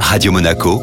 Radio Monaco,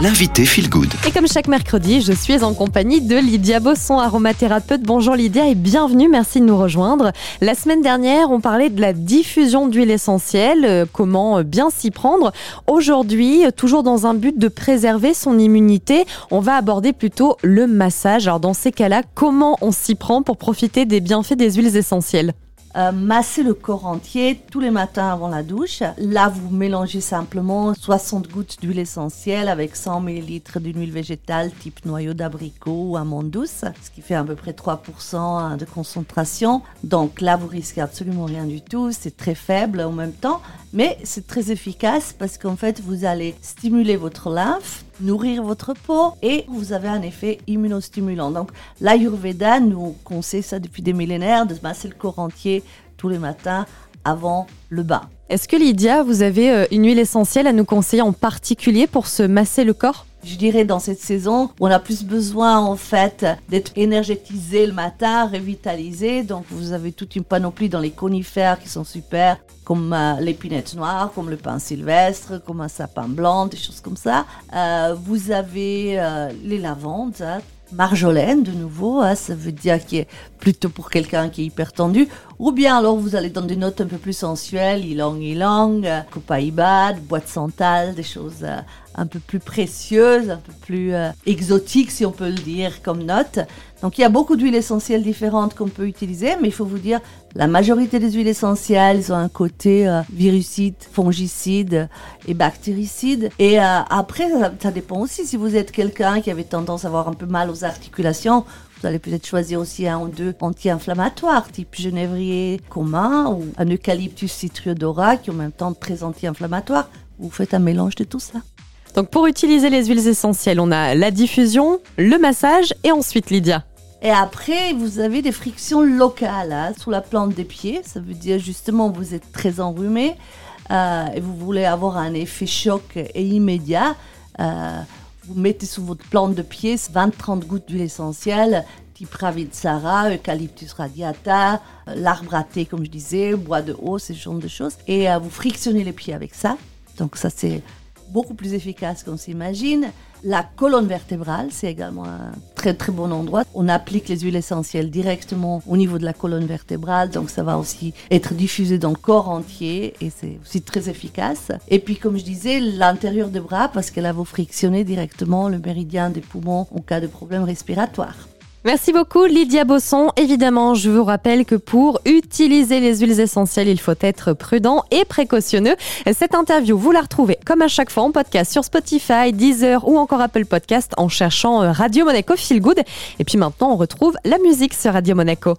l'invité Feel Good. Et comme chaque mercredi, je suis en compagnie de Lydia Bosson, aromathérapeute. Bonjour Lydia et bienvenue, merci de nous rejoindre. La semaine dernière, on parlait de la diffusion d'huile essentielle, euh, comment euh, bien s'y prendre? Aujourd'hui, euh, toujours dans un but de préserver son immunité, on va aborder plutôt le massage. Alors dans ces cas-là, comment on s'y prend pour profiter des bienfaits des huiles essentielles? Euh, masser le corps entier tous les matins avant la douche. Là, vous mélangez simplement 60 gouttes d'huile essentielle avec 100 ml d'une huile végétale type noyau d'abricot ou amande douce, ce qui fait à peu près 3% hein, de concentration. Donc là, vous risquez absolument rien du tout. C'est très faible en même temps, mais c'est très efficace parce qu'en fait, vous allez stimuler votre lymphe nourrir votre peau et vous avez un effet immunostimulant. Donc l'Ayurveda nous conseille ça depuis des millénaires, de masser le corps entier tous les matins avant le bain. Est-ce que Lydia, vous avez euh, une huile essentielle à nous conseiller en particulier pour se masser le corps? Je dirais dans cette saison, on a plus besoin en fait d'être énergétisé le matin, revitalisé. Donc vous avez toute une panoplie dans les conifères qui sont super, comme euh, l'épinette noire, comme le pain sylvestre, comme un sapin blanc, des choses comme ça. Euh, vous avez euh, les lavandes, hein, marjolaine de nouveau, hein, ça veut dire est plutôt pour quelqu'un qui est hyper tendu, ou bien alors vous allez dans des notes un peu plus sensuelles, ylang ylang, copaïbad, boîte santal, des choses euh, un peu plus précieuses, un peu plus euh, exotiques si on peut le dire comme note. Donc il y a beaucoup d'huiles essentielles différentes qu'on peut utiliser, mais il faut vous dire, la majorité des huiles essentielles ont un côté euh, virucide, fongicide et bactéricide. Et après, ça dépend aussi si vous êtes quelqu'un qui avait tendance à avoir un peu mal aux articulations, vous allez peut-être choisir aussi un ou deux anti-inflammatoires, type genévrier commun ou un eucalyptus citriodora qui en même temps très anti-inflammatoire. Vous faites un mélange de tout ça. Donc pour utiliser les huiles essentielles, on a la diffusion, le massage et ensuite Lydia. Et après, vous avez des frictions locales hein, sous la plante des pieds. Ça veut dire justement vous êtes très enrhumé euh, et vous voulez avoir un effet choc et immédiat. Euh, vous mettez sous votre plante de pied 20-30 gouttes d'huile essentielle, type Ravitsara, Eucalyptus radiata, l'arbre à thé, comme je disais, bois de haut, ce genre de choses. Et euh, vous frictionnez les pieds avec ça. Donc ça, c'est beaucoup plus efficace qu'on s'imagine. La colonne vertébrale, c'est également un très très bon endroit. On applique les huiles essentielles directement au niveau de la colonne vertébrale, donc ça va aussi être diffusé dans le corps entier et c'est aussi très efficace. Et puis comme je disais, l'intérieur des bras, parce que là vous frictionnez directement le méridien des poumons en cas de problème respiratoire. Merci beaucoup Lydia Bosson. Évidemment, je vous rappelle que pour utiliser les huiles essentielles, il faut être prudent et précautionneux. Cette interview, vous la retrouvez comme à chaque fois en podcast sur Spotify, Deezer ou encore Apple Podcast en cherchant euh, Radio Monaco Feel Good. Et puis maintenant, on retrouve la musique sur Radio Monaco.